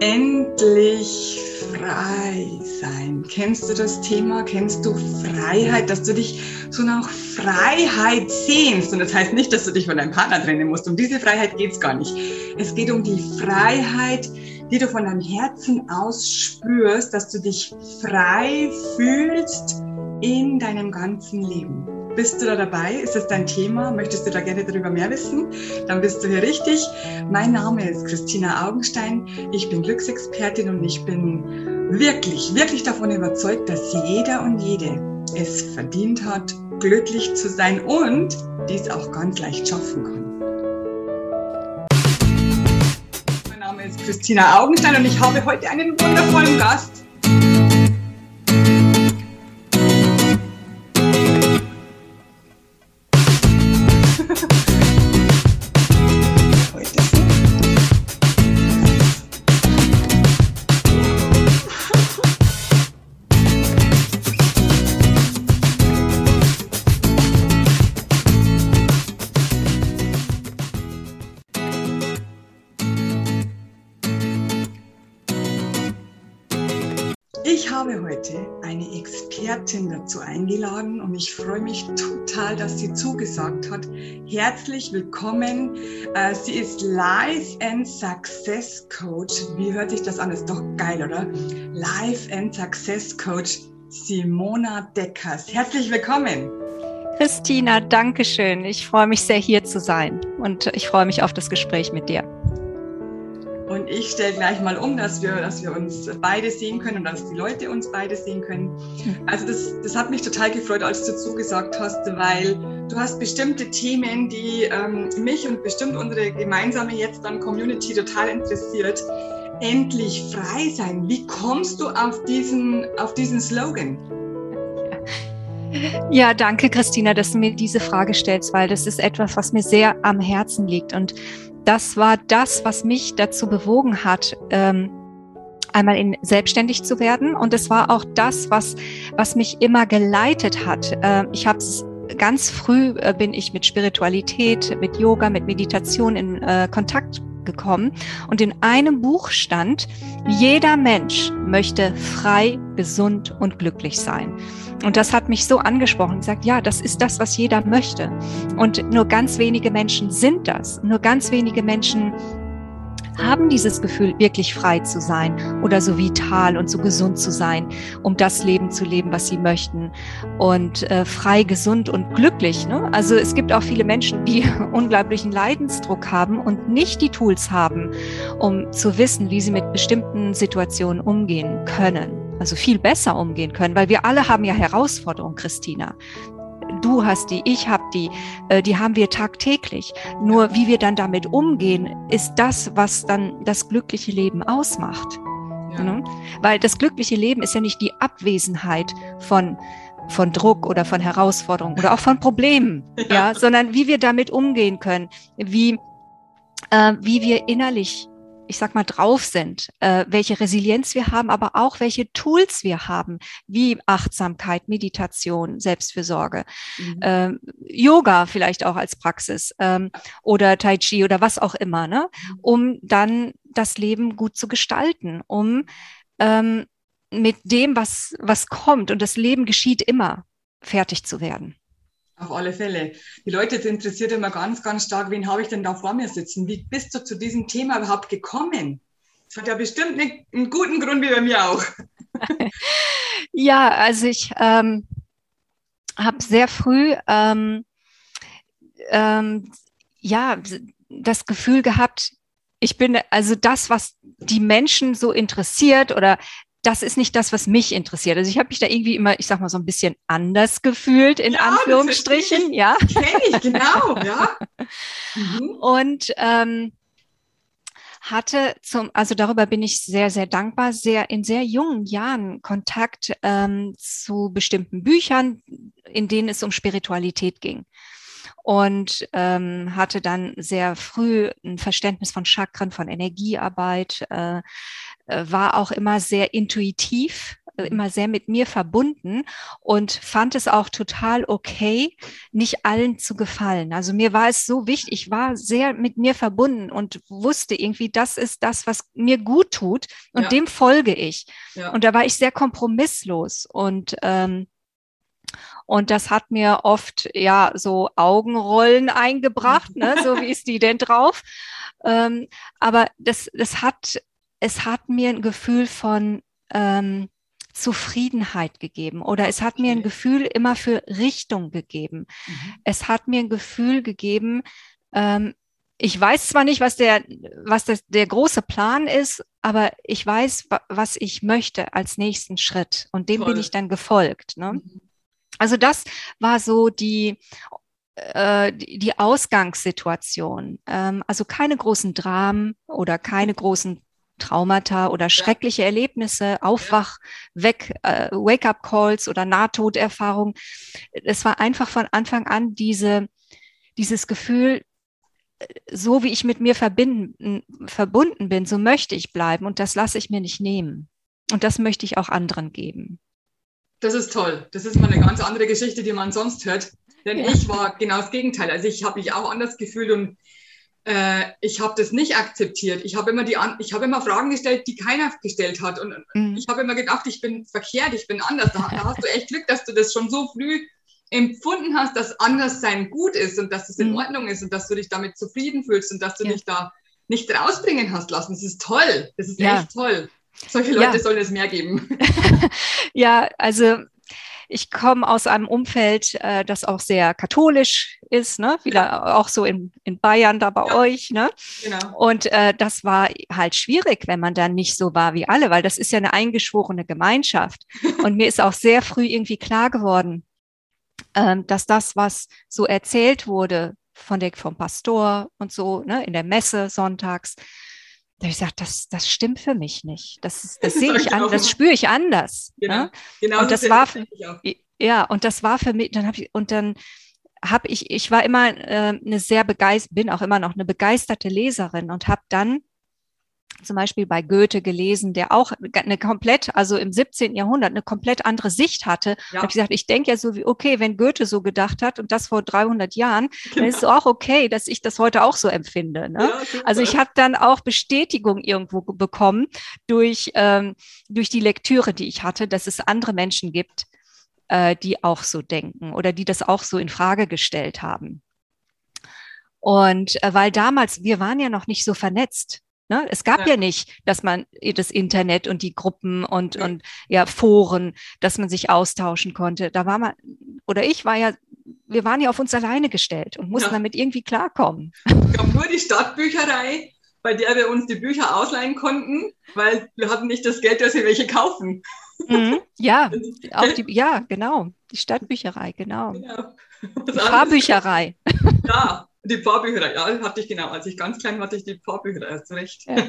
Endlich frei sein. Kennst du das Thema? Kennst du Freiheit, dass du dich so nach Freiheit sehnst? Und das heißt nicht, dass du dich von deinem Partner trennen musst. Um diese Freiheit geht es gar nicht. Es geht um die Freiheit, die du von deinem Herzen aus spürst, dass du dich frei fühlst in deinem ganzen Leben. Bist du da dabei? Ist das dein Thema? Möchtest du da gerne darüber mehr wissen? Dann bist du hier richtig. Mein Name ist Christina Augenstein. Ich bin Glücksexpertin und ich bin wirklich, wirklich davon überzeugt, dass jeder und jede es verdient hat, glücklich zu sein und dies auch ganz leicht schaffen kann. Mein Name ist Christina Augenstein und ich habe heute einen wundervollen Gast. Habe heute eine Expertin dazu eingeladen und ich freue mich total, dass sie zugesagt hat. Herzlich willkommen. Äh, sie ist Life and Success Coach. Wie hört sich das an? Ist doch geil, oder? Life and Success Coach Simona Deckers. Herzlich willkommen. Christina, danke schön. Ich freue mich sehr, hier zu sein und ich freue mich auf das Gespräch mit dir. Und ich stelle gleich mal um, dass wir, dass wir uns beide sehen können und dass die Leute uns beide sehen können. Also das, das hat mich total gefreut, als du zugesagt hast, weil du hast bestimmte Themen, die ähm, mich und bestimmt unsere gemeinsame jetzt dann Community total interessiert. Endlich frei sein. Wie kommst du auf diesen, auf diesen Slogan? Ja, danke, Christina, dass du mir diese Frage stellst, weil das ist etwas, was mir sehr am Herzen liegt. Und das war das, was mich dazu bewogen hat, ähm, einmal in selbstständig zu werden. Und es war auch das, was, was mich immer geleitet hat. Äh, ich habe ganz früh äh, bin ich mit Spiritualität, mit Yoga, mit Meditation in äh, Kontakt gekommen. Und in einem Buch stand, jeder Mensch möchte frei, gesund und glücklich sein. Und das hat mich so angesprochen, gesagt, ja, das ist das, was jeder möchte. Und nur ganz wenige Menschen sind das. Nur ganz wenige Menschen haben dieses Gefühl, wirklich frei zu sein oder so vital und so gesund zu sein, um das Leben zu leben, was sie möchten. Und äh, frei, gesund und glücklich. Ne? Also es gibt auch viele Menschen, die unglaublichen Leidensdruck haben und nicht die Tools haben, um zu wissen, wie sie mit bestimmten Situationen umgehen können. Also viel besser umgehen können, weil wir alle haben ja Herausforderungen, Christina du hast die, ich habe die, äh, die haben wir tagtäglich. Nur wie wir dann damit umgehen, ist das, was dann das glückliche Leben ausmacht. Ja. Ne? Weil das glückliche Leben ist ja nicht die Abwesenheit von von Druck oder von Herausforderungen oder auch von Problemen, ja, ja sondern wie wir damit umgehen können, wie äh, wie wir innerlich ich sag mal, drauf sind, äh, welche Resilienz wir haben, aber auch welche Tools wir haben, wie Achtsamkeit, Meditation, Selbstfürsorge, mhm. ähm, Yoga vielleicht auch als Praxis ähm, oder Tai Chi oder was auch immer, ne? Mhm. um dann das Leben gut zu gestalten, um ähm, mit dem, was, was kommt, und das Leben geschieht immer, fertig zu werden. Auf alle Fälle. Die Leute interessiert immer ganz, ganz stark, wen habe ich denn da vor mir sitzen? Wie bist du zu diesem Thema überhaupt gekommen? Das hat ja bestimmt einen guten Grund wie bei mir auch. ja, also ich ähm, habe sehr früh ähm, ähm, ja das Gefühl gehabt, ich bin also das, was die Menschen so interessiert oder das ist nicht das, was mich interessiert. Also ich habe mich da irgendwie immer, ich sag mal, so ein bisschen anders gefühlt, in ja, Anführungsstrichen. Ich, ja. Kenn ich, genau, ja. Mhm. Und ähm, hatte zum, also darüber bin ich sehr, sehr dankbar, sehr in sehr jungen Jahren Kontakt ähm, zu bestimmten Büchern, in denen es um Spiritualität ging und ähm, hatte dann sehr früh ein Verständnis von Chakren, von Energiearbeit, äh, war auch immer sehr intuitiv, immer sehr mit mir verbunden und fand es auch total okay, nicht allen zu gefallen. Also mir war es so wichtig, ich war sehr mit mir verbunden und wusste irgendwie, das ist das, was mir gut tut und ja. dem folge ich. Ja. Und da war ich sehr kompromisslos und ähm, und das hat mir oft ja so Augenrollen eingebracht, ne? so wie ist die denn drauf? Ähm, aber das, das hat, es hat mir ein Gefühl von ähm, Zufriedenheit gegeben oder es hat mir ein Gefühl immer für Richtung gegeben. Mhm. Es hat mir ein Gefühl gegeben, ähm, ich weiß zwar nicht, was der, was das, der große Plan ist, aber ich weiß, was ich möchte als nächsten Schritt und dem Toll. bin ich dann gefolgt. Ne? Mhm. Also das war so die, äh, die Ausgangssituation. Ähm, also keine großen Dramen oder keine großen Traumata oder schreckliche. Erlebnisse, Aufwach, weg, äh, Wake-up-Calls oder Nahtoderfahrung. Es war einfach von Anfang an diese, dieses Gefühl, so wie ich mit mir verbinden, verbunden bin, so möchte ich bleiben und das lasse ich mir nicht nehmen. Und das möchte ich auch anderen geben. Das ist toll. Das ist mal eine ganz andere Geschichte, die man sonst hört. Denn ja. ich war genau das Gegenteil. Also ich habe mich auch anders gefühlt und äh, ich habe das nicht akzeptiert. Ich habe immer die, ich habe immer Fragen gestellt, die keiner gestellt hat. Und mhm. ich habe immer gedacht, ich bin verkehrt, ich bin anders. Da, da, hast du echt Glück, dass du das schon so früh empfunden hast, dass Anderssein gut ist und dass es in mhm. Ordnung ist und dass du dich damit zufrieden fühlst und dass du ja. dich da nicht rausbringen hast lassen. Das ist toll. Das ist ja. echt toll. Solche Leute ja. sollen es mehr geben. ja, also ich komme aus einem Umfeld, äh, das auch sehr katholisch ist, ne? Wieder ja. auch so in, in Bayern da bei ja. euch, ne? Genau. Und äh, das war halt schwierig, wenn man dann nicht so war wie alle, weil das ist ja eine eingeschworene Gemeinschaft. Und mir ist auch sehr früh irgendwie klar geworden, ähm, dass das, was so erzählt wurde von der, vom Pastor und so, ne, in der Messe sonntags, da habe ich gesagt, das, das stimmt für mich nicht. Das, das sehe ich an, das spüre ich anders. Genau, ne? genau und das war für, ja, und das war für mich, dann habe ich, und dann habe ich, ich war immer äh, eine sehr begeistert, bin auch immer noch eine begeisterte Leserin und habe dann zum Beispiel bei Goethe gelesen, der auch eine komplett, also im 17. Jahrhundert, eine komplett andere Sicht hatte. Ja. habe ich gesagt, ich denke ja so wie, okay, wenn Goethe so gedacht hat und das vor 300 Jahren, genau. dann ist es auch okay, dass ich das heute auch so empfinde. Ne? Ja, also ich habe dann auch Bestätigung irgendwo bekommen durch, ähm, durch die Lektüre, die ich hatte, dass es andere Menschen gibt, äh, die auch so denken oder die das auch so in Frage gestellt haben. Und äh, weil damals, wir waren ja noch nicht so vernetzt. Ne? Es gab ja. ja. nicht, dass man das Internet und die Gruppen und, ja. und ja, Foren, dass man sich austauschen konnte. Da war man, oder ich war ja, wir waren ja auf uns alleine gestellt und mussten ja. damit irgendwie klarkommen. Es gab nur die Stadtbücherei, bei der wir uns die Bücher ausleihen konnten, weil wir hatten nicht das Geld, dass wir welche kaufen. Mhm. Ja, auch die, ja, genau. Die Stadtbücherei, genau. genau. Die Fahrbücherei. Ja, die Pfarrbücherei, ja, hatte ich genau. Als ich ganz klein war, hatte ich die Pfarrbücherei, erst recht. Ja.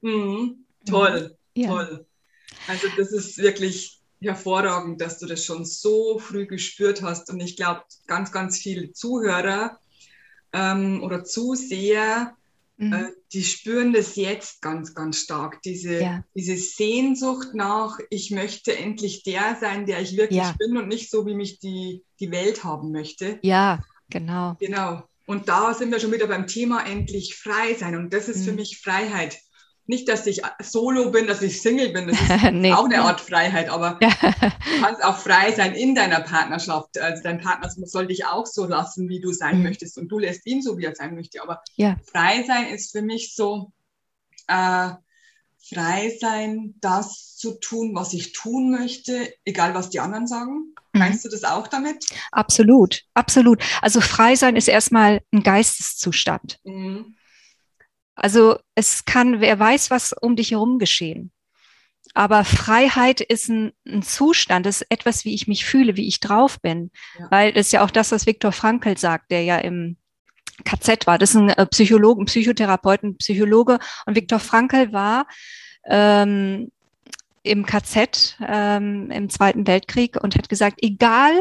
mhm. Toll, ja. toll. Also das ist wirklich hervorragend, dass du das schon so früh gespürt hast. Und ich glaube, ganz, ganz viele Zuhörer ähm, oder Zuseher, mhm. äh, die spüren das jetzt ganz, ganz stark. Diese, ja. diese Sehnsucht nach, ich möchte endlich der sein, der ich wirklich ja. bin und nicht so, wie mich die, die Welt haben möchte. Ja, Genau. Genau. Und da sind wir schon wieder beim Thema endlich frei sein. Und das ist mhm. für mich Freiheit. Nicht, dass ich solo bin, dass ich Single bin. Das ist nee. auch eine Art Freiheit. Aber du kannst auch frei sein in deiner Partnerschaft. Also dein Partner soll dich auch so lassen, wie du sein mhm. möchtest. Und du lässt ihn so, wie er sein möchte. Aber ja. frei sein ist für mich so, äh, frei sein, das zu tun, was ich tun möchte, egal was die anderen sagen. Mhm. Meinst du das auch damit? Absolut, absolut. Also frei sein ist erstmal ein Geisteszustand. Mhm. Also es kann, wer weiß, was um dich herum geschehen. Aber Freiheit ist ein, ein Zustand, ist etwas, wie ich mich fühle, wie ich drauf bin. Ja. Weil das ist ja auch das, was Viktor Frankl sagt, der ja im KZ war. Das ist ein äh, Psychologe, ein Psychotherapeut, ein Psychologe. Und Viktor Frankl war ähm, im KZ ähm, im Zweiten Weltkrieg und hat gesagt, egal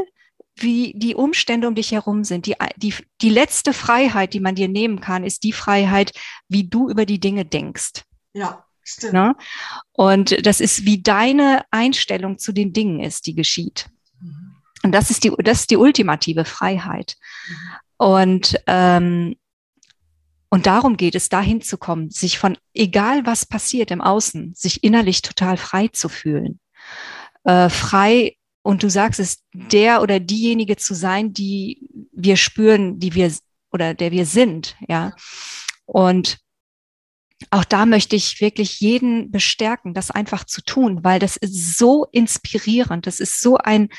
wie die Umstände um dich herum sind, die, die, die letzte Freiheit, die man dir nehmen kann, ist die Freiheit, wie du über die Dinge denkst. Ja, Stimmt. Ne? Und das ist, wie deine Einstellung zu den Dingen ist, die geschieht. Mhm. Und das ist die, das ist die ultimative Freiheit. Und, ähm, und darum geht es, dahin zu kommen, sich von egal was passiert im Außen, sich innerlich total frei zu fühlen. Äh, frei, und du sagst es, der oder diejenige zu sein, die wir spüren, die wir oder der wir sind, ja. Und auch da möchte ich wirklich jeden bestärken, das einfach zu tun, weil das ist so inspirierend. Das ist so ein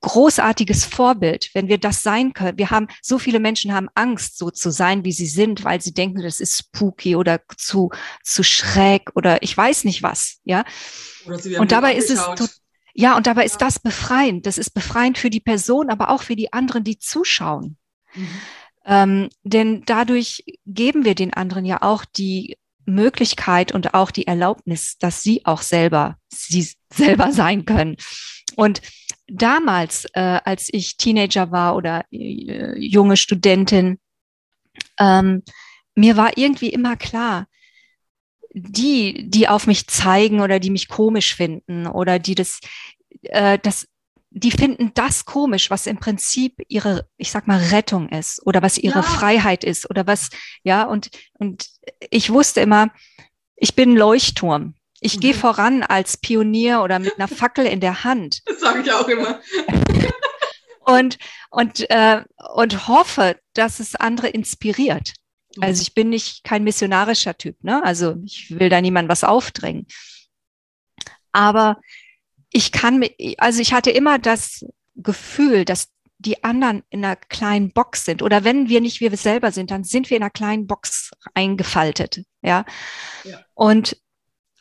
großartiges Vorbild, wenn wir das sein können. Wir haben, so viele Menschen haben Angst, so zu sein, wie sie sind, weil sie denken, das ist spooky oder zu, zu schräg oder ich weiß nicht was, ja. Und dabei ist es, ja, und dabei ist das befreiend. Das ist befreiend für die Person, aber auch für die anderen, die zuschauen. Mhm. Ähm, denn dadurch geben wir den anderen ja auch die Möglichkeit und auch die Erlaubnis, dass sie auch selber sie selber sein können. Und damals, äh, als ich Teenager war oder äh, junge Studentin, ähm, mir war irgendwie immer klar, die, die auf mich zeigen oder die mich komisch finden oder die das, äh, das die finden das komisch, was im Prinzip ihre, ich sag mal, Rettung ist oder was ihre ja. Freiheit ist oder was, ja, und, und ich wusste immer, ich bin Leuchtturm. Ich mhm. gehe voran als Pionier oder mit einer Fackel in der Hand. Das sage ich auch immer. und, und, äh, und hoffe, dass es andere inspiriert. Mhm. Also ich bin nicht kein missionarischer Typ, ne? Also ich will da niemand was aufdrängen. Aber ich kann, also ich hatte immer das Gefühl, dass die anderen in einer kleinen Box sind. Oder wenn wir nicht wir selber sind, dann sind wir in einer kleinen Box eingefaltet. Ja. ja. Und,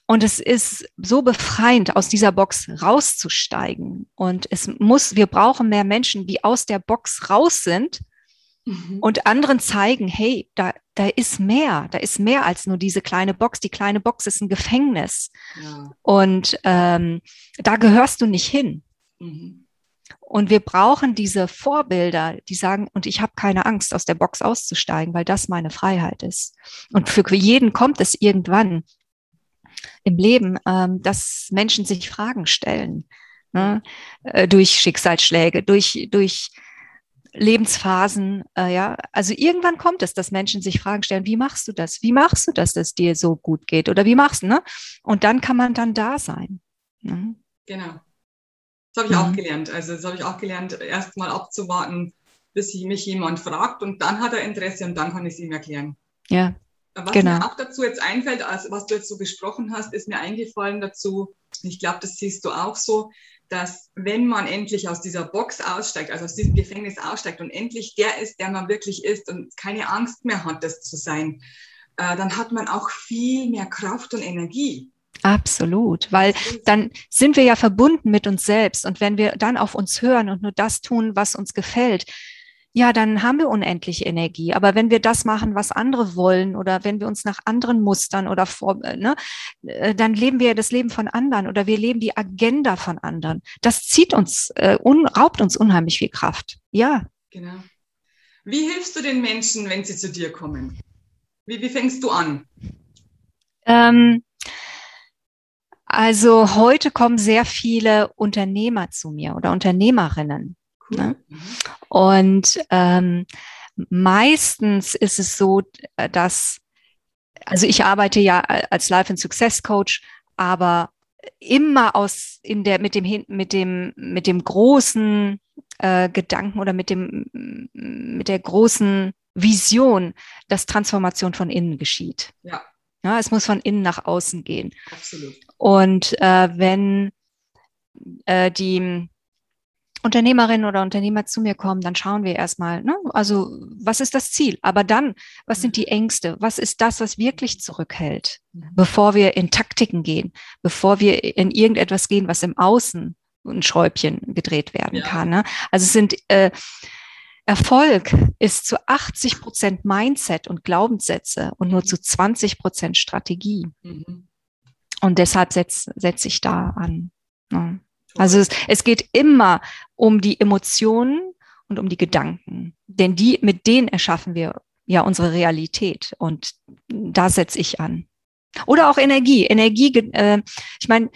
und es ist so befreiend, aus dieser Box rauszusteigen. Und es muss, wir brauchen mehr Menschen, die aus der Box raus sind mhm. und anderen zeigen, hey, da, da ist mehr, da ist mehr als nur diese kleine Box. Die kleine Box ist ein Gefängnis. Ja. Und ähm, da gehörst du nicht hin. Mhm. Und wir brauchen diese Vorbilder, die sagen, und ich habe keine Angst, aus der Box auszusteigen, weil das meine Freiheit ist. Und für jeden kommt es irgendwann im Leben, ähm, dass Menschen sich Fragen stellen. Ne? Äh, durch Schicksalsschläge, durch, durch Lebensphasen, äh, ja. Also irgendwann kommt es, dass Menschen sich Fragen stellen, wie machst du das? Wie machst du das, dass es dir so gut geht? Oder wie machst du, ne? Und dann kann man dann da sein. Ne? Genau. Das habe ich mhm. auch gelernt. Also das habe ich auch gelernt, erst mal abzuwarten, bis mich jemand fragt und dann hat er Interesse und dann kann ich es ihm erklären. Ja. Was genau. mir auch dazu jetzt einfällt, also was du jetzt so gesprochen hast, ist mir eingefallen dazu, ich glaube, das siehst du auch so, dass wenn man endlich aus dieser Box aussteigt, also aus diesem Gefängnis aussteigt und endlich der ist, der man wirklich ist und keine Angst mehr hat, das zu sein, äh, dann hat man auch viel mehr Kraft und Energie. Absolut, weil dann sind wir ja verbunden mit uns selbst und wenn wir dann auf uns hören und nur das tun, was uns gefällt, ja, dann haben wir unendlich Energie. Aber wenn wir das machen, was andere wollen oder wenn wir uns nach anderen Mustern oder vor, äh, ne, äh, dann leben wir das Leben von anderen oder wir leben die Agenda von anderen. Das zieht uns, äh, un, raubt uns unheimlich viel Kraft. Ja. Genau. Wie hilfst du den Menschen, wenn sie zu dir kommen? Wie, wie fängst du an? Ähm, also heute kommen sehr viele Unternehmer zu mir oder Unternehmerinnen. Ne? Mhm. Und ähm, meistens ist es so, dass, also ich arbeite ja als Life and Success Coach, aber immer aus in der mit dem mit dem mit dem großen äh, Gedanken oder mit dem mit der großen Vision, dass Transformation von innen geschieht. Ja. ja es muss von innen nach außen gehen. Absolut. Und äh, wenn äh, die Unternehmerinnen oder Unternehmer zu mir kommen, dann schauen wir erstmal, ne? also was ist das Ziel? Aber dann, was sind die Ängste? Was ist das, was wirklich zurückhält, mhm. bevor wir in Taktiken gehen, bevor wir in irgendetwas gehen, was im Außen ein Schräubchen gedreht werden ja. kann. Ne? Also es sind äh, Erfolg ist zu 80 Prozent Mindset und Glaubenssätze und nur zu 20 Prozent Strategie. Mhm. Und deshalb setze setz ich da an. Ne? Also es, es geht immer um die Emotionen und um die Gedanken, denn die, mit denen erschaffen wir ja unsere Realität und da setze ich an. Oder auch Energie. Energie, äh, ich meine,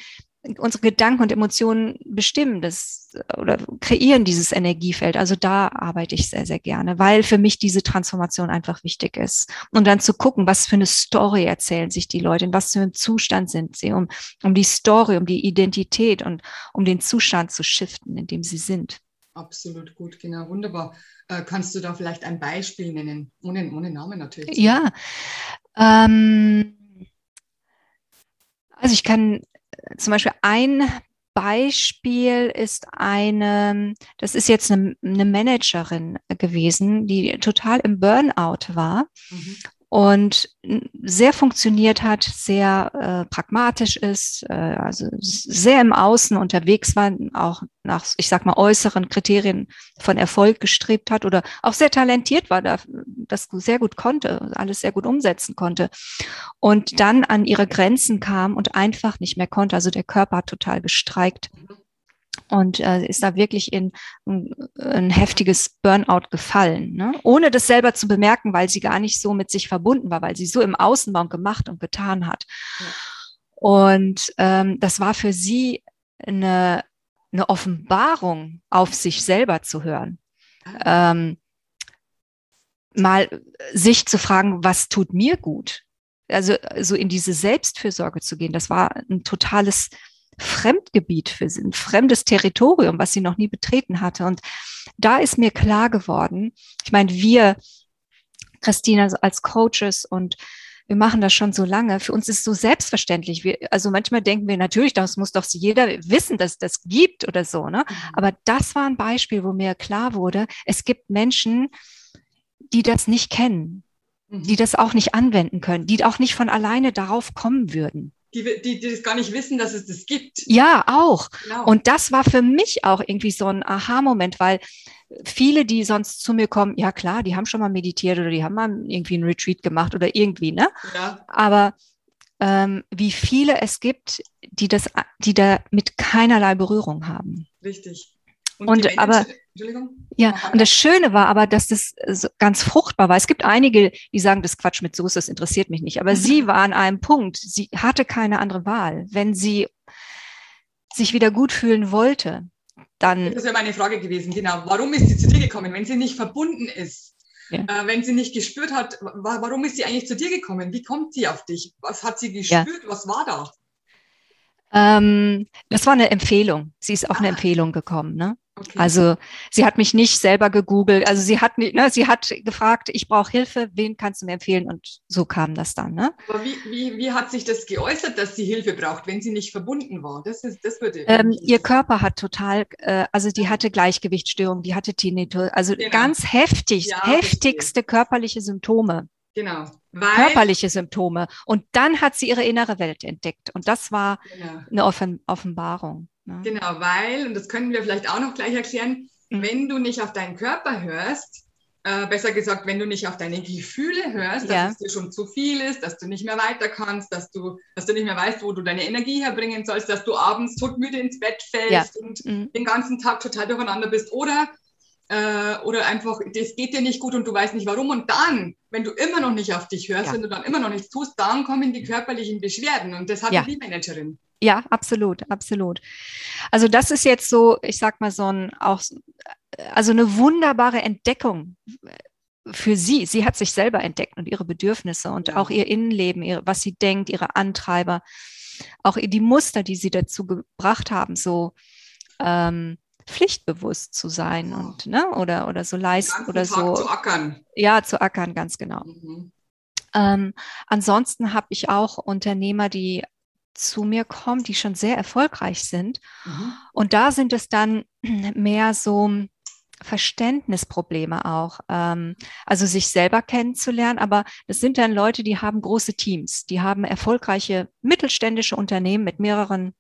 unsere Gedanken und Emotionen bestimmen das oder kreieren dieses Energiefeld. Also da arbeite ich sehr, sehr gerne, weil für mich diese Transformation einfach wichtig ist. Und dann zu gucken, was für eine Story erzählen sich die Leute, in was für einem Zustand sind sie, um, um die Story, um die Identität und um den Zustand zu shiften, in dem sie sind. Absolut gut, genau, wunderbar. Äh, kannst du da vielleicht ein Beispiel nennen, ohne, ohne Namen natürlich? Ja, ähm, also ich kann zum Beispiel ein Beispiel ist eine, das ist jetzt eine, eine Managerin gewesen, die total im Burnout war. Mhm und sehr funktioniert hat, sehr äh, pragmatisch ist, äh, also sehr im Außen unterwegs war, auch nach, ich sag mal, äußeren Kriterien von Erfolg gestrebt hat oder auch sehr talentiert war, da, das sehr gut konnte, alles sehr gut umsetzen konnte und dann an ihre Grenzen kam und einfach nicht mehr konnte. Also der Körper hat total gestreikt. Und äh, ist da wirklich in ein, ein heftiges Burnout gefallen, ne? ohne das selber zu bemerken, weil sie gar nicht so mit sich verbunden war, weil sie so im Außenbaum gemacht und getan hat. Ja. Und ähm, das war für sie eine, eine Offenbarung, auf sich selber zu hören. Ähm, mal sich zu fragen, was tut mir gut? Also so in diese Selbstfürsorge zu gehen, das war ein totales Fremdgebiet für sie, ein fremdes Territorium, was sie noch nie betreten hatte. Und da ist mir klar geworden, ich meine, wir, Christina, als Coaches und wir machen das schon so lange. Für uns ist es so selbstverständlich. Wir, also manchmal denken wir natürlich, das muss doch jeder wissen, dass das gibt oder so. Ne? Mhm. Aber das war ein Beispiel, wo mir klar wurde, es gibt Menschen, die das nicht kennen, mhm. die das auch nicht anwenden können, die auch nicht von alleine darauf kommen würden die, die, die das gar nicht wissen, dass es das gibt. Ja, auch. Genau. Und das war für mich auch irgendwie so ein Aha-Moment, weil viele, die sonst zu mir kommen, ja klar, die haben schon mal meditiert oder die haben mal irgendwie ein Retreat gemacht oder irgendwie, ne? Ja. Aber ähm, wie viele es gibt, die das, die da mit keinerlei Berührung haben. Richtig. Und, und aber ja, und das Schöne war aber, dass das ganz fruchtbar war. Es gibt einige, die sagen, das Quatsch mit Soße, das interessiert mich nicht. Aber sie war an einem Punkt, sie hatte keine andere Wahl. Wenn sie sich wieder gut fühlen wollte, dann. Das wäre meine Frage gewesen, genau. Warum ist sie zu dir gekommen, wenn sie nicht verbunden ist? Ja. Äh, wenn sie nicht gespürt hat, warum ist sie eigentlich zu dir gekommen? Wie kommt sie auf dich? Was hat sie gespürt? Ja. Was war da? Ähm, das war eine Empfehlung. Sie ist auf ah. eine Empfehlung gekommen. Ne? Okay. Also sie hat mich nicht selber gegoogelt. Also sie hat, ne, sie hat gefragt, ich brauche Hilfe, wen kannst du mir empfehlen? Und so kam das dann. Ne? Aber wie, wie, wie hat sich das geäußert, dass sie Hilfe braucht, wenn sie nicht verbunden war? Das, ist, das würde. Ähm, ihr Körper hat total, äh, also die hatte Gleichgewichtsstörung, die hatte Tinnitus, also genau. ganz heftig, ja, heftigste verstehe. körperliche Symptome. Genau. Körperliche Symptome. Und dann hat sie ihre innere Welt entdeckt. Und das war genau. eine Offen Offenbarung. Ne? Genau, weil, und das können wir vielleicht auch noch gleich erklären, mhm. wenn du nicht auf deinen Körper hörst, äh, besser gesagt, wenn du nicht auf deine Gefühle hörst, ja. dass es dir schon zu viel ist, dass du nicht mehr weiter kannst, dass du, dass du nicht mehr weißt, wo du deine Energie herbringen sollst, dass du abends todmüde ins Bett fällst ja. und mhm. den ganzen Tag total durcheinander bist oder äh, oder einfach, das geht dir nicht gut und du weißt nicht warum. Und dann, wenn du immer noch nicht auf dich hörst, ja. wenn du dann immer noch nichts tust, dann kommen die körperlichen Beschwerden. Und das hat ja. die Managerin. Ja, absolut, absolut. Also das ist jetzt so, ich sag mal so ein auch also eine wunderbare Entdeckung für sie. Sie hat sich selber entdeckt und ihre Bedürfnisse und ja. auch ihr Innenleben, ihre, was sie denkt, ihre Antreiber, auch die Muster, die sie dazu gebracht haben, so ähm, pflichtbewusst zu sein ja. und ne oder oder so leisten oder Tag so zu ackern. Ja, zu ackern, ganz genau. Mhm. Ähm, ansonsten habe ich auch Unternehmer, die zu mir kommen, die schon sehr erfolgreich sind. Mhm. Und da sind es dann mehr so Verständnisprobleme auch. Ähm, also sich selber kennenzulernen, aber das sind dann Leute, die haben große Teams, die haben erfolgreiche mittelständische Unternehmen mit mehreren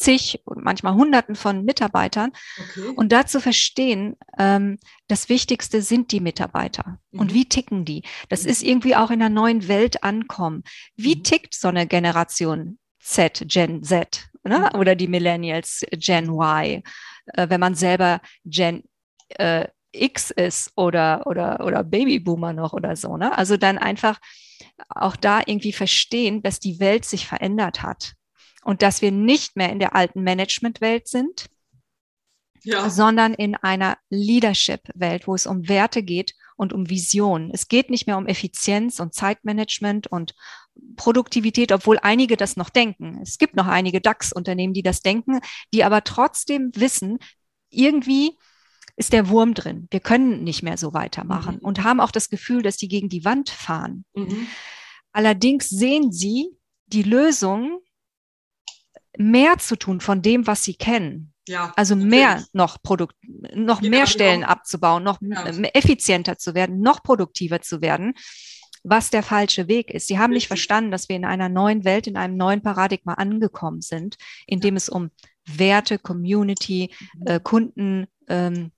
zig und manchmal Hunderten von Mitarbeitern. Okay. Und da zu verstehen, ähm, das Wichtigste sind die Mitarbeiter. Mhm. Und wie ticken die? Das mhm. ist irgendwie auch in einer neuen Welt ankommen. Wie mhm. tickt so eine Generation Z, Gen Z ne? Mhm. oder die Millennials, Gen Y, äh, wenn man selber Gen äh, X ist oder, oder, oder Babyboomer noch oder so. Ne? Also dann einfach auch da irgendwie verstehen, dass die Welt sich verändert hat und dass wir nicht mehr in der alten Managementwelt sind, ja. sondern in einer Leadership-Welt, wo es um Werte geht und um Vision. Es geht nicht mehr um Effizienz und Zeitmanagement und Produktivität, obwohl einige das noch denken. Es gibt noch einige DAX-Unternehmen, die das denken, die aber trotzdem wissen, irgendwie ist der Wurm drin. Wir können nicht mehr so weitermachen mhm. und haben auch das Gefühl, dass die gegen die Wand fahren. Mhm. Allerdings sehen sie die Lösung, mehr zu tun von dem, was sie kennen. Ja, also natürlich. mehr noch Produkt, noch genau, mehr Stellen genau. abzubauen, noch genau. effizienter zu werden, noch produktiver zu werden, was der falsche Weg ist. Sie haben Richtig. nicht verstanden, dass wir in einer neuen Welt, in einem neuen Paradigma angekommen sind, in dem ja. es um Werte, Community, mhm. äh, Kunden, ähm,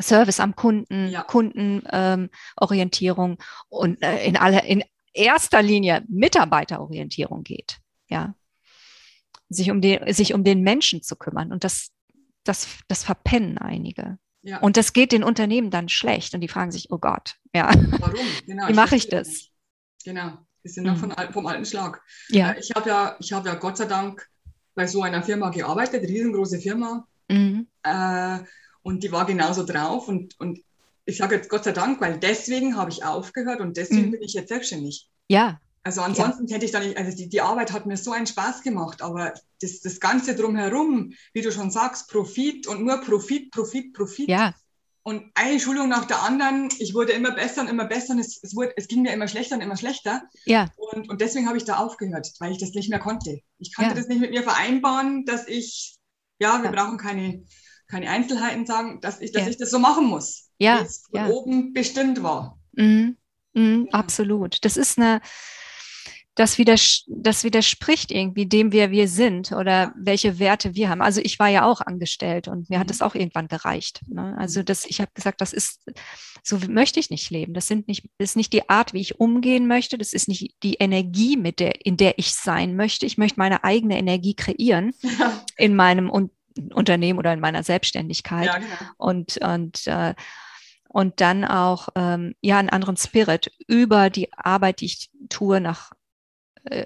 Service am Kunden, ja. Kundenorientierung ähm, und äh, in aller, in erster Linie Mitarbeiterorientierung geht. Ja sich um den, sich um den Menschen zu kümmern. Und das, das, das verpennen einige. Ja. Und das geht den Unternehmen dann schlecht und die fragen sich, oh Gott, ja. Warum? Genau, Wie mache ich das? Nicht. Genau, wir sind noch mhm. von, vom alten Schlag. Ja. Äh, ich habe ja, ich habe ja Gott sei Dank bei so einer Firma gearbeitet, riesengroße Firma. Mhm. Äh, und die war genauso drauf. Und, und ich sage jetzt Gott sei Dank, weil deswegen habe ich aufgehört und deswegen mhm. bin ich jetzt selbstständig. Ja, also ansonsten ja. hätte ich da nicht, also die, die Arbeit hat mir so einen Spaß gemacht, aber das, das Ganze drumherum, wie du schon sagst, Profit und nur Profit, Profit, Profit. Ja. Und eine Schulung nach der anderen, ich wurde immer besser und immer besser und es, es, wurde, es ging mir immer schlechter und immer schlechter. Ja. Und, und deswegen habe ich da aufgehört, weil ich das nicht mehr konnte. Ich konnte ja. das nicht mit mir vereinbaren, dass ich, ja, wir ja. brauchen keine, keine Einzelheiten sagen, dass ich, dass ja. ich das so machen muss. Ja. Wie es von oben bestimmt war. Mhm. Mhm, Absolut. Das ist eine, das, widers das widerspricht irgendwie dem, wer wir sind oder welche Werte wir haben. Also ich war ja auch angestellt und mir hat es mhm. auch irgendwann gereicht. Ne? Also das, ich habe gesagt, das ist, so möchte ich nicht leben. Das sind nicht, das ist nicht die Art, wie ich umgehen möchte. Das ist nicht die Energie, mit der, in der ich sein möchte. Ich möchte meine eigene Energie kreieren ja. in meinem Un Unternehmen oder in meiner Selbstständigkeit. Ja, genau. Und, und äh, und dann auch ähm, ja einen anderen Spirit über die Arbeit, die ich tue, nach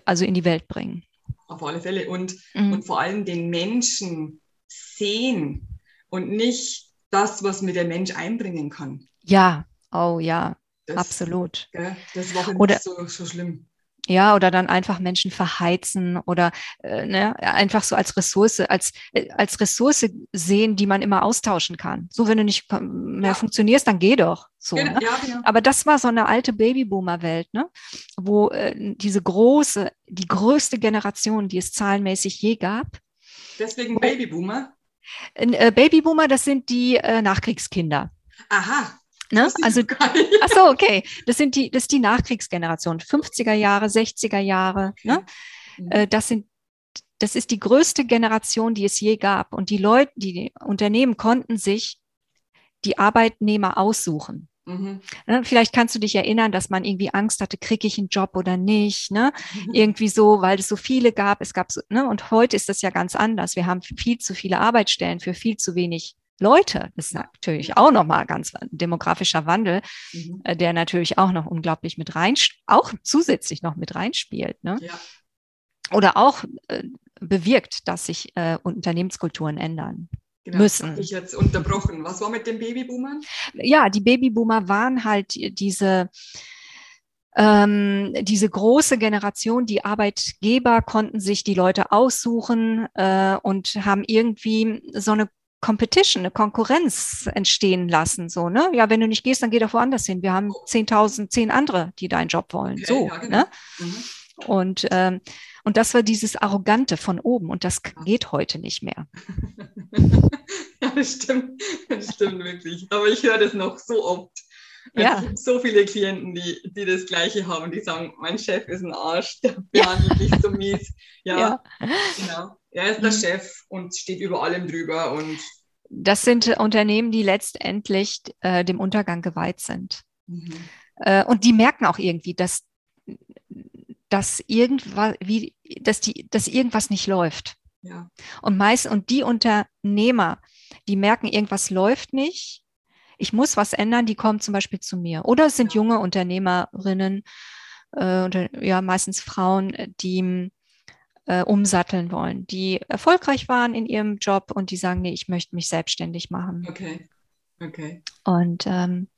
also in die Welt bringen. Auf alle Fälle. Und, mhm. und vor allem den Menschen sehen und nicht das, was mir der Mensch einbringen kann. Ja, oh ja, das, absolut. Gell, das war nicht so, so schlimm. Ja, oder dann einfach Menschen verheizen oder äh, ne, einfach so als Ressource, als, äh, als Ressource sehen, die man immer austauschen kann. So, wenn du nicht mehr ja. funktionierst, dann geh doch. So, genau, ne? ja. Aber das war so eine alte Babyboomer-Welt, ne? wo äh, diese große, die größte Generation, die es zahlenmäßig je gab. Deswegen Babyboomer? Äh, Babyboomer, das sind die äh, Nachkriegskinder. Aha, Ne? Also, ach so, okay. Das sind die, das ist die Nachkriegsgeneration, 50er Jahre, 60er Jahre. Ne? Mhm. Äh, das sind, das ist die größte Generation, die es je gab. Und die Leute, die Unternehmen konnten sich die Arbeitnehmer aussuchen. Mhm. Ne? Vielleicht kannst du dich erinnern, dass man irgendwie Angst hatte, kriege ich einen Job oder nicht. Ne? Mhm. Irgendwie so, weil es so viele gab. Es gab so, ne? und heute ist das ja ganz anders. Wir haben viel zu viele Arbeitsstellen für viel zu wenig Leute. Das ist natürlich auch nochmal ganz demografischer Wandel, mhm. Äh, der natürlich auch noch unglaublich mit rein, auch zusätzlich noch mit reinspielt. Ne? Ja. Oder auch äh, bewirkt, dass sich äh, Unternehmenskulturen ändern. Genau, müssen. Ich jetzt unterbrochen. Was war mit den Babyboomern? Ja, die Babyboomer waren halt diese ähm, diese große Generation, die Arbeitgeber konnten sich die Leute aussuchen äh, und haben irgendwie so eine Competition, eine Konkurrenz entstehen lassen. So, ne? Ja, wenn du nicht gehst, dann geh doch woanders hin. Wir haben 10.000, zehn andere, die deinen Job wollen. Okay, so, ja, genau. ne? Mhm. Und, ähm, und das war dieses Arrogante von oben und das geht heute nicht mehr. ja, das stimmt, das stimmt wirklich. Aber ich höre das noch so oft. Also ja. so viele Klienten, die, die das Gleiche haben, die sagen, mein Chef ist ein Arsch, der behandelt mich so mies. Ja, ja, genau. Er ist der mhm. Chef und steht über allem drüber. Und das sind Unternehmen, die letztendlich äh, dem Untergang geweiht sind. Mhm. Äh, und die merken auch irgendwie, dass, dass, irgendwas, wie, dass, die, dass irgendwas nicht läuft. Ja. Und meist, und die Unternehmer, die merken, irgendwas läuft nicht, ich muss was ändern, die kommen zum Beispiel zu mir. Oder es sind junge Unternehmerinnen, äh, ja, meistens Frauen, die äh, umsatteln wollen, die erfolgreich waren in ihrem Job und die sagen, nee, ich möchte mich selbstständig machen. Okay. Okay. Und ähm,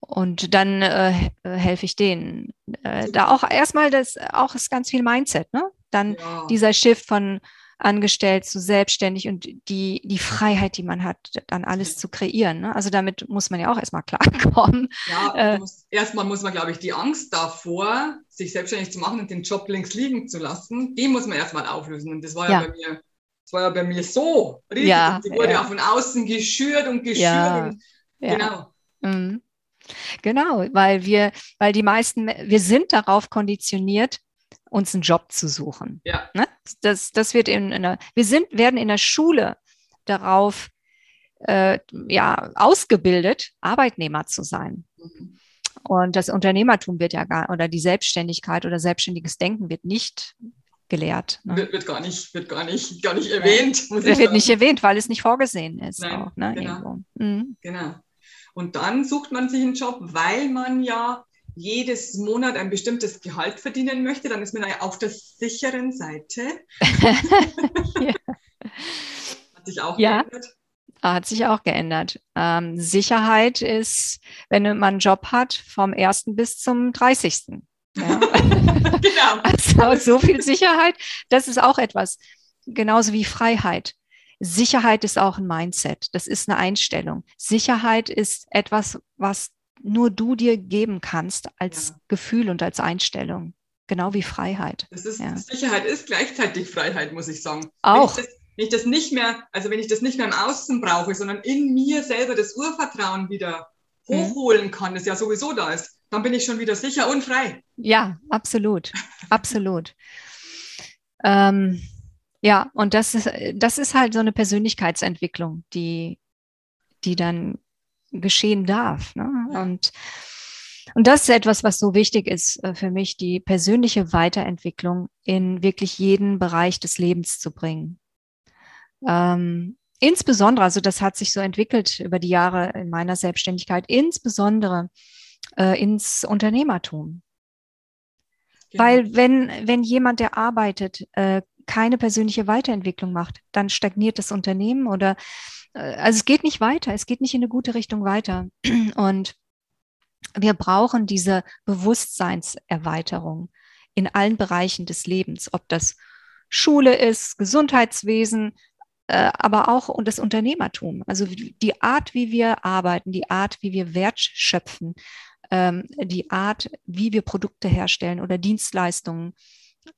und dann äh, helfe ich denen. Äh, da auch erstmal das, auch ist ganz viel Mindset, ne? Dann ja. dieser Shift von angestellt zu selbstständig und die, die Freiheit, die man hat, dann alles zu kreieren. Ne? Also damit muss man ja auch erstmal klarkommen. Ja, äh, erstmal muss man, glaube ich, die Angst davor, sich selbstständig zu machen und den Job links liegen zu lassen, die muss man erstmal auflösen. Und das war ja, ja bei mir, das war ja bei mir so riesig. Ja, die wurde ja. auch von außen geschürt und geschürt. Ja, und, genau. Mhm. Genau, weil wir, weil die meisten, wir sind darauf konditioniert, uns einen Job zu suchen. Ja. Ne? Das, das wird in, in der, wir sind, werden in der Schule darauf äh, ja, ausgebildet, Arbeitnehmer zu sein. Mhm. Und das Unternehmertum wird ja gar, oder die Selbstständigkeit oder selbstständiges Denken wird nicht gelehrt. Ne? Wird, wird, gar nicht, wird gar nicht, gar nicht erwähnt. Ja. wird nicht erwähnt, weil es nicht vorgesehen ist. Nein, auch, ne? genau. Mhm. genau. Und dann sucht man sich einen Job, weil man ja jedes Monat ein bestimmtes Gehalt verdienen möchte, dann ist man ja auf der sicheren Seite. ja. Hat sich auch ja. geändert. Hat sich auch geändert. Ähm, Sicherheit ist, wenn man einen Job hat, vom 1. bis zum 30. Ja. genau. Also so viel Sicherheit, das ist auch etwas, genauso wie Freiheit. Sicherheit ist auch ein Mindset, das ist eine Einstellung. Sicherheit ist etwas, was nur du dir geben kannst als ja. Gefühl und als Einstellung. Genau wie Freiheit. Das ist, ja. Sicherheit ist gleichzeitig Freiheit, muss ich sagen. Auch. Wenn ich, das, wenn ich, das, nicht mehr, also wenn ich das nicht mehr im Außen brauche, sondern in mir selber das Urvertrauen wieder mhm. hochholen kann, das ja sowieso da ist, dann bin ich schon wieder sicher und frei. Ja, absolut. absolut. Ähm, ja, und das ist, das ist halt so eine Persönlichkeitsentwicklung, die, die dann geschehen darf. Ne? Und, und das ist etwas, was so wichtig ist äh, für mich, die persönliche Weiterentwicklung in wirklich jeden Bereich des Lebens zu bringen. Ähm, insbesondere, also das hat sich so entwickelt über die Jahre in meiner Selbstständigkeit, insbesondere äh, ins Unternehmertum. Genau. Weil wenn, wenn jemand, der arbeitet, äh, keine persönliche Weiterentwicklung macht, dann stagniert das Unternehmen oder also es geht nicht weiter, es geht nicht in eine gute Richtung weiter. Und wir brauchen diese Bewusstseinserweiterung in allen Bereichen des Lebens, ob das Schule ist, Gesundheitswesen, äh, aber auch und das Unternehmertum. Also die Art, wie wir arbeiten, die Art, wie wir Wert schöpfen, ähm, die Art, wie wir Produkte herstellen oder Dienstleistungen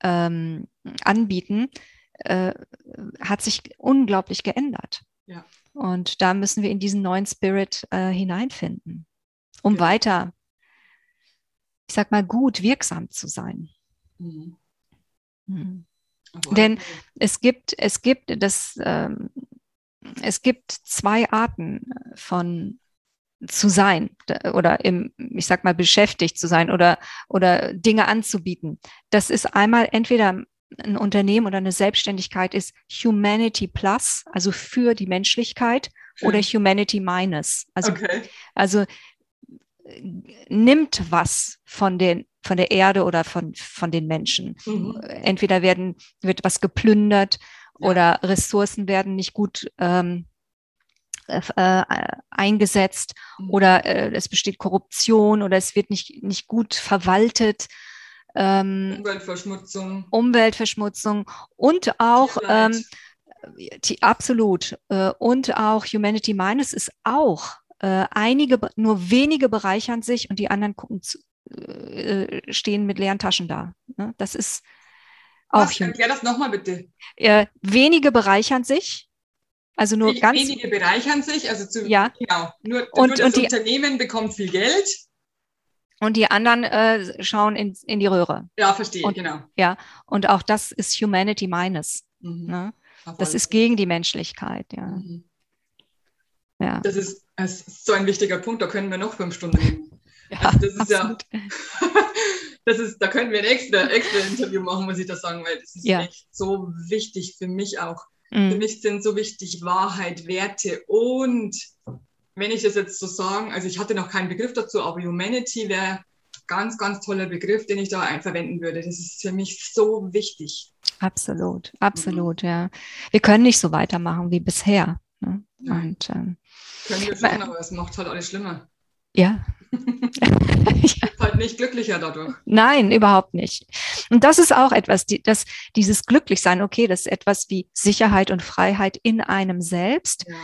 ähm, anbieten, äh, hat sich unglaublich geändert. Ja. Und da müssen wir in diesen neuen Spirit äh, hineinfinden, um ja. weiter, ich sag mal, gut wirksam zu sein. Mhm. Mhm. Denn es gibt, es gibt das, ähm, es gibt zwei Arten von zu sein oder im, ich sag mal, beschäftigt zu sein oder, oder Dinge anzubieten. Das ist einmal entweder ein Unternehmen oder eine Selbstständigkeit ist Humanity Plus, also für die Menschlichkeit, Schön. oder Humanity Minus. Also, okay. also nimmt was von den von der Erde oder von, von den Menschen. Mhm. Entweder werden, wird was geplündert ja. oder Ressourcen werden nicht gut ähm, äh, äh, eingesetzt mhm. oder äh, es besteht Korruption oder es wird nicht, nicht gut verwaltet. Ähm, Umweltverschmutzung. Umweltverschmutzung und auch ähm, die, absolut äh, und auch Humanity Minus ist auch äh, einige, nur wenige bereichern sich und die anderen gucken zu, äh, stehen mit leeren Taschen da. Ne? Das ist auch. Was, erklär das nochmal bitte. wenige bereichern sich also nur Wenige ganz. Wenige bereichern sich, also zu, ja. genau. Nur, und, nur das und die, Unternehmen bekommt viel Geld. Und die anderen äh, schauen in, in die Röhre. Ja, verstehe, und, genau. Ja, und auch das ist Humanity Minus. Mhm. Ne? Das ist gegen die Menschlichkeit, ja. Mhm. ja. Das ist, das ist so ein wichtiger Punkt, da können wir noch fünf Stunden nehmen. Ja, also das ist absolut. ja, das ist, da können wir ein extra, extra Interview machen, muss ich das sagen, weil das ist ja. echt so wichtig für mich auch Mhm. Für mich sind so wichtig Wahrheit, Werte und wenn ich das jetzt so sagen, also ich hatte noch keinen Begriff dazu, aber Humanity wäre ganz, ganz toller Begriff, den ich da verwenden würde. Das ist für mich so wichtig. Absolut, absolut, mhm. ja. Wir können nicht so weitermachen wie bisher. Ne? Und, ähm, können wir schon, aber es macht halt alles schlimmer. Ja. bin halt nicht glücklicher dadurch. Nein, überhaupt nicht. Und das ist auch etwas, die, das, dieses Glücklichsein, okay, das ist etwas wie Sicherheit und Freiheit in einem selbst. Ja.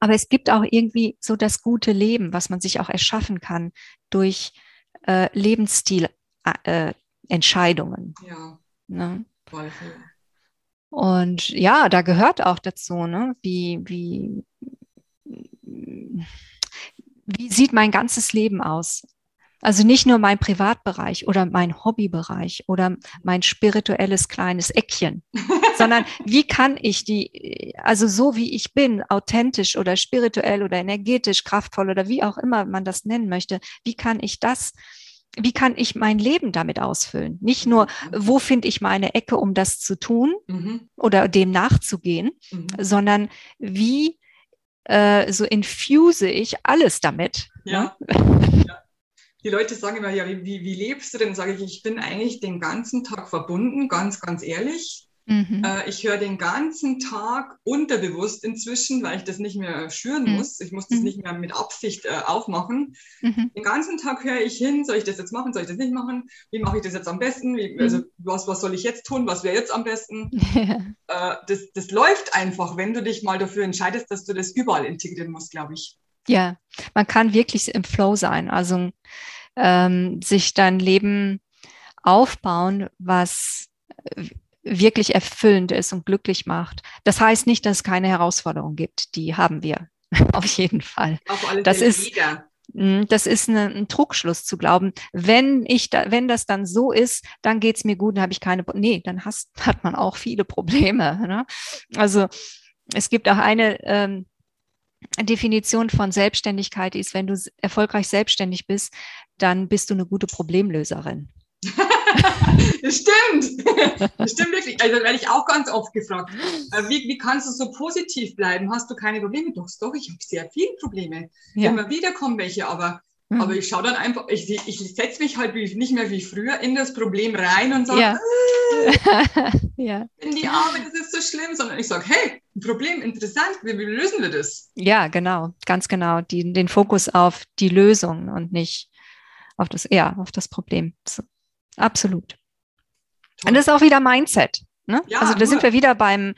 Aber es gibt auch irgendwie so das gute Leben, was man sich auch erschaffen kann durch äh, Lebensstilentscheidungen. Äh, ja. Ne? Voll, voll. Und ja, da gehört auch dazu, ne? wie, wie, wie sieht mein ganzes Leben aus? Also nicht nur mein Privatbereich oder mein Hobbybereich oder mein spirituelles kleines Eckchen, sondern wie kann ich die, also so wie ich bin, authentisch oder spirituell oder energetisch, kraftvoll oder wie auch immer man das nennen möchte, wie kann ich das, wie kann ich mein Leben damit ausfüllen? Nicht nur, wo finde ich meine Ecke, um das zu tun mhm. oder dem nachzugehen, mhm. sondern wie äh, so infuse ich alles damit. Ja. Ne? Die Leute sagen immer, ja, wie, wie lebst du denn? Sage ich, ich bin eigentlich den ganzen Tag verbunden, ganz, ganz ehrlich. Mhm. Äh, ich höre den ganzen Tag unterbewusst inzwischen, weil ich das nicht mehr schüren mhm. muss. Ich muss das mhm. nicht mehr mit Absicht äh, aufmachen. Mhm. Den ganzen Tag höre ich hin, soll ich das jetzt machen, soll ich das nicht machen? Wie mache ich das jetzt am besten? Wie, also mhm. was, was soll ich jetzt tun? Was wäre jetzt am besten? äh, das, das läuft einfach, wenn du dich mal dafür entscheidest, dass du das überall integrieren musst, glaube ich. Ja, man kann wirklich im Flow sein, also ähm, sich dein Leben aufbauen, was wirklich erfüllend ist und glücklich macht. Das heißt nicht, dass es keine Herausforderungen gibt. Die haben wir auf jeden Fall. Auf alle das ist hm, das ist eine, ein Trugschluss zu glauben. Wenn ich da, wenn das dann so ist, dann geht's mir gut, dann habe ich keine. Nee, dann hast, hat man auch viele Probleme. Ne? Also es gibt auch eine ähm, Definition von Selbstständigkeit, ist, wenn du erfolgreich selbstständig bist, dann bist du eine gute Problemlöserin. das stimmt. Das stimmt wirklich. Also werde ich auch ganz oft gefragt. Äh, wie, wie kannst du so positiv bleiben? Hast du keine Probleme? Doch, doch, ich habe sehr viele Probleme. Ja. Immer wieder kommen welche, aber, mhm. aber ich schaue dann einfach, ich, ich setze mich halt wie, nicht mehr wie früher in das Problem rein und sage, ja. Äh, ja. in die Arme, das ist so schlimm, sondern ich sage, hey, ein Problem, interessant, wie, wie, lösen wir das? Ja, genau, ganz genau. Die, den Fokus auf die Lösung und nicht auf das, ja, auf das Problem. So. Absolut. Toll. Und das ist auch wieder Mindset. Ne? Ja, also da nur. sind wir wieder beim,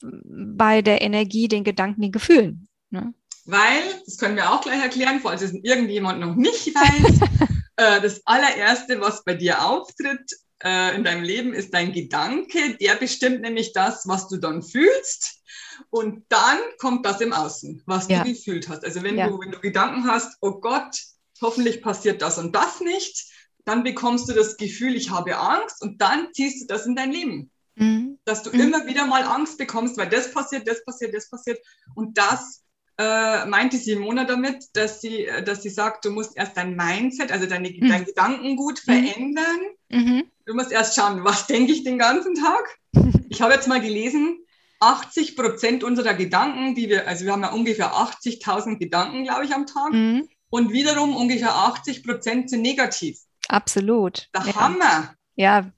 bei der Energie, den Gedanken, den Gefühlen. Ne? Weil, das können wir auch gleich erklären, falls es irgendjemand noch nicht weiß, äh, das allererste, was bei dir auftritt äh, in deinem Leben, ist dein Gedanke. Der bestimmt nämlich das, was du dann fühlst. Und dann kommt das im Außen, was ja. du gefühlt hast. Also wenn, ja. du, wenn du Gedanken hast, oh Gott, hoffentlich passiert das und das nicht, dann bekommst du das Gefühl, ich habe Angst und dann ziehst du das in dein Leben. Mhm. Dass du mhm. immer wieder mal Angst bekommst, weil das passiert, das passiert, das passiert. Und das äh, meinte Simona damit, dass sie, äh, dass sie sagt, du musst erst dein Mindset, also deine, mhm. dein Gedankengut mhm. verändern. Mhm. Du musst erst schauen, was denke ich den ganzen Tag. Ich habe jetzt mal gelesen, 80 Prozent unserer Gedanken, die wir, also wir haben ja ungefähr 80.000 Gedanken, glaube ich, am Tag. Mhm. Und wiederum ungefähr 80 Prozent sind negativ. Absolut. Der ja. Hammer. Ja,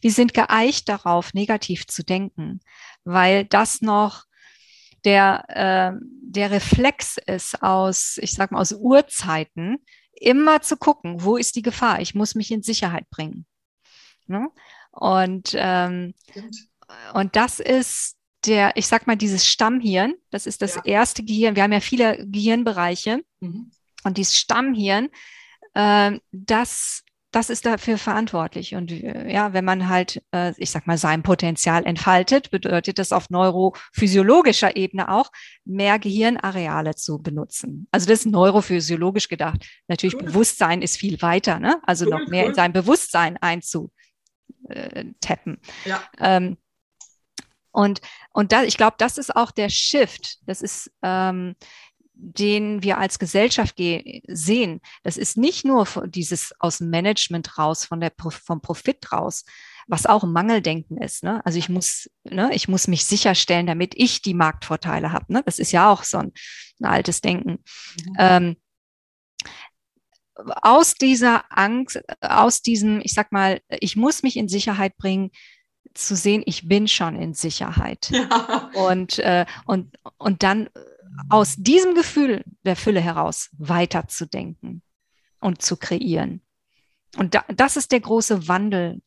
wir sind geeicht darauf, negativ zu denken, weil das noch der, äh, der Reflex ist aus, ich sag mal, aus Urzeiten, immer zu gucken, wo ist die Gefahr? Ich muss mich in Sicherheit bringen. Ne? Und, ähm, und das ist der, ich sag mal, dieses Stammhirn, das ist das ja. erste Gehirn. Wir haben ja viele Gehirnbereiche. Mhm. Und dieses Stammhirn, äh, das das ist dafür verantwortlich. Und äh, ja, wenn man halt, äh, ich sag mal, sein Potenzial entfaltet, bedeutet das auf neurophysiologischer Ebene auch, mehr Gehirnareale zu benutzen. Also das ist neurophysiologisch gedacht. Natürlich, cool. Bewusstsein ist viel weiter, ne? Also cool, noch mehr cool. in sein Bewusstsein einzutappen. Ja. Ähm, und, und da, ich glaube, das ist auch der Shift. Das ist, ähm, den wir als Gesellschaft sehen, das ist nicht nur dieses aus dem Management raus, von der, vom Profit raus, was auch ein Mangeldenken ist. Ne? Also ich muss, ne, ich muss mich sicherstellen, damit ich die Marktvorteile habe. Ne? Das ist ja auch so ein, ein altes Denken. Mhm. Ähm, aus dieser Angst, aus diesem, ich sag mal, ich muss mich in Sicherheit bringen, zu sehen, ich bin schon in Sicherheit. Ja. Und, äh, und, und dann aus diesem Gefühl der Fülle heraus weiterzudenken und zu kreieren. Und da, das ist der große Wandel,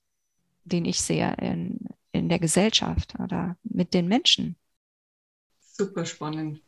den ich sehe in, in der Gesellschaft oder mit den Menschen. Super spannend.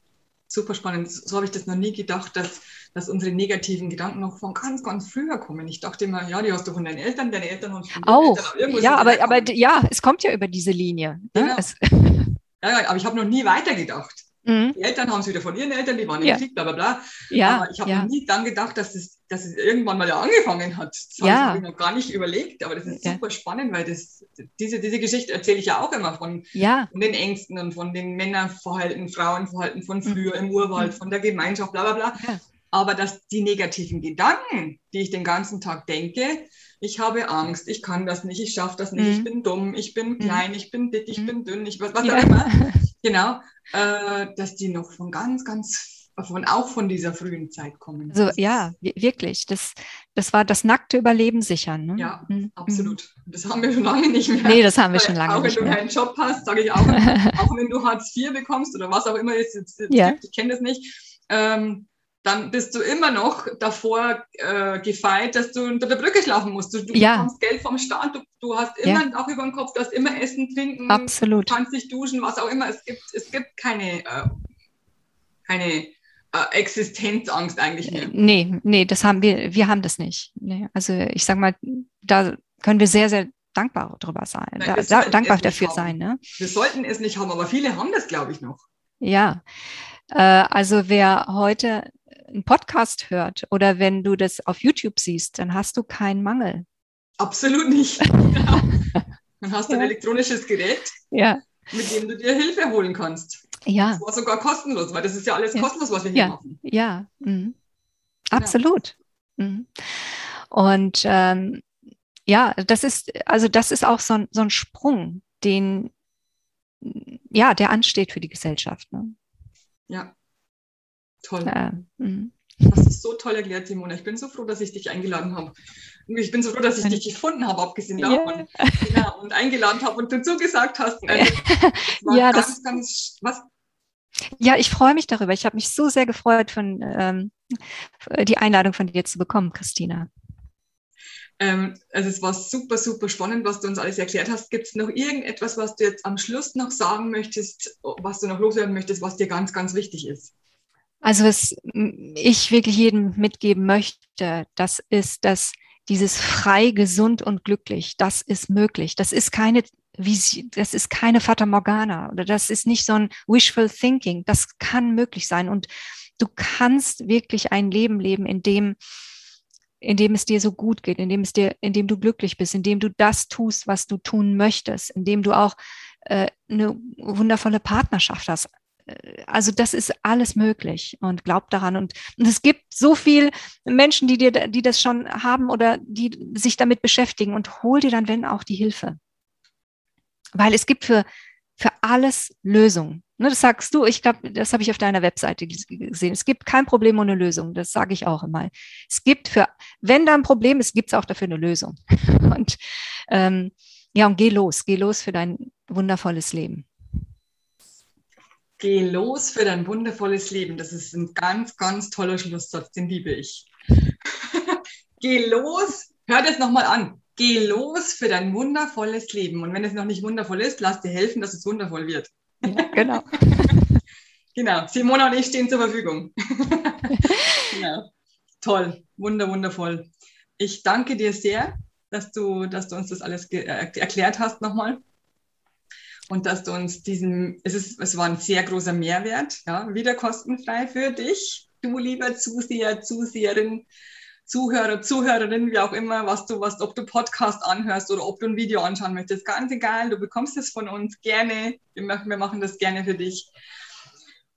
Super spannend. So habe ich das noch nie gedacht, dass, dass unsere negativen Gedanken noch von ganz, ganz früher kommen. Ich dachte immer, ja, die hast du von deinen Eltern, deine Eltern haben von oh, Eltern, ja, aber, aber ja, es kommt ja über diese Linie. Ne? Genau. Ja, aber ich habe noch nie weitergedacht. Mhm. Die Eltern haben es wieder von ihren Eltern, die waren ja. im Krieg, bla bla bla. Ja, aber ich habe ja. nie dann gedacht, dass es, dass es irgendwann mal ja angefangen hat. Das ja. habe ich mir noch gar nicht überlegt, aber das ist ja. super spannend, weil das, diese, diese Geschichte erzähle ich ja auch immer von, von den Ängsten und von den Männerverhalten, Frauenverhalten von früher mhm. im Urwald, mhm. von der Gemeinschaft, bla bla bla. Aber dass die negativen Gedanken, die ich den ganzen Tag denke, ich habe Angst, ich kann das nicht, ich schaffe das nicht, mhm. ich bin dumm, ich bin mhm. klein, ich bin dick, ich mhm. bin dünn, ich was, was auch immer. genau, äh, dass die noch von ganz, ganz, von, auch von dieser frühen Zeit kommen. Also ja, wirklich. Das, das war das nackte Überleben sichern. Ne? Ja, mhm. absolut. Das haben wir schon lange nicht mehr. Nee, das haben wir schon lange nicht mehr. Auch wenn du keinen Job hast, sage ich auch, auch wenn du Hartz IV bekommst oder was auch immer es jetzt, ja. ich kenne das nicht. Ähm, dann bist du immer noch davor äh, gefeit, dass du unter der Brücke schlafen musst. Du, du ja. bekommst Geld vom Staat, du, du hast immer ja. auch über den Kopf, du hast immer Essen, Trinken, Absolut. du kannst dich duschen, was auch immer. Es gibt, es gibt keine, äh, keine äh, Existenzangst eigentlich mehr. Nee, nee, das haben wir, wir haben das nicht. Nee, also ich sag mal, da können wir sehr, sehr dankbar drüber sein, Nein, da, dankbar dafür sein. Ne? Wir sollten es nicht haben, aber viele haben das, glaube ich, noch. Ja, äh, also wer heute einen Podcast hört oder wenn du das auf YouTube siehst, dann hast du keinen Mangel. Absolut nicht. Dann hast du ja. ein elektronisches Gerät, ja. mit dem du dir Hilfe holen kannst. Ja. Das war sogar kostenlos, weil das ist ja alles ja. kostenlos, was wir hier machen. Ja, mhm. absolut. Mhm. Und ähm, ja, das ist, also das ist auch so ein, so ein Sprung, den, ja, der ansteht für die Gesellschaft. Ne? Ja, Toll. Ja. Mhm. Das ist so toll erklärt, Simone. Ich bin so froh, dass ich dich eingeladen habe. Ich bin so froh, dass ich dich gefunden habe, abgesehen davon. Yeah. Ja, und eingeladen habe und du zugesagt hast. Also, ja, ganz, das, ganz, was? Ja, ich freue mich darüber. Ich habe mich so sehr gefreut, von, ähm, die Einladung von dir zu bekommen, Christina. Ähm, also es war super, super spannend, was du uns alles erklärt hast. Gibt es noch irgendetwas, was du jetzt am Schluss noch sagen möchtest, was du noch loswerden möchtest, was dir ganz, ganz wichtig ist? Also was ich wirklich jedem mitgeben möchte, das ist, dass dieses frei, gesund und glücklich, das ist möglich. Das ist keine das ist keine Fata Morgana oder das ist nicht so ein wishful thinking. Das kann möglich sein und du kannst wirklich ein Leben leben, in dem in dem es dir so gut geht, in dem es dir, in dem du glücklich bist, in dem du das tust, was du tun möchtest, in dem du auch äh, eine wundervolle Partnerschaft hast also das ist alles möglich und glaub daran. Und, und, es gibt so viel Menschen, die dir, die das schon haben oder die sich damit beschäftigen und hol dir dann, wenn auch, die Hilfe. Weil es gibt für, für alles Lösungen. Ne, das sagst du, ich glaube, das habe ich auf deiner Webseite gesehen. Es gibt kein Problem ohne Lösung. Das sage ich auch immer. Es gibt für, wenn da ein Problem ist, gibt es auch dafür eine Lösung. Und ähm, ja, und geh los, geh los für dein wundervolles Leben. Geh los für dein wundervolles Leben. Das ist ein ganz, ganz toller Schlusssatz, den liebe ich. Geh los, hör das nochmal an. Geh los für dein wundervolles Leben. Und wenn es noch nicht wundervoll ist, lass dir helfen, dass es wundervoll wird. Ja, genau. genau. Simona und ich stehen zur Verfügung. genau. Toll, wunder, wundervoll. Ich danke dir sehr, dass du, dass du uns das alles äh, erklärt hast nochmal und dass du uns diesen, es, ist, es war ein sehr großer Mehrwert, ja, wieder kostenfrei für dich, du lieber Zuseher, Zuseherin, Zuhörer, Zuhörerin, wie auch immer, was du, was, ob du Podcast anhörst oder ob du ein Video anschauen möchtest, ganz egal, du bekommst es von uns gerne, wir machen, wir machen das gerne für dich.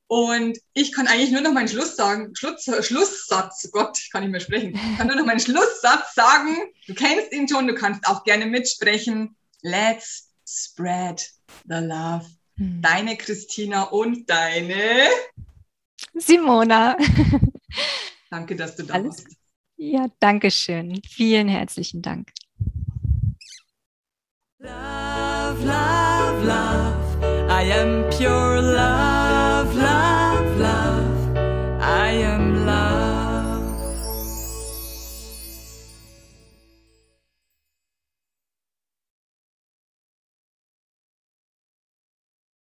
Und ich kann eigentlich nur noch meinen Schluss sagen, Schluss, Schlusssatz, Gott, ich kann nicht mehr sprechen, ich kann nur noch meinen Schlusssatz sagen. Du kennst ihn schon, du kannst auch gerne mitsprechen. Let's spread the love. Hm. Deine Christina und deine Simona. Danke, dass du da Alles? bist. Ja, danke schön. Vielen herzlichen Dank. Love, love, love. I am pure love.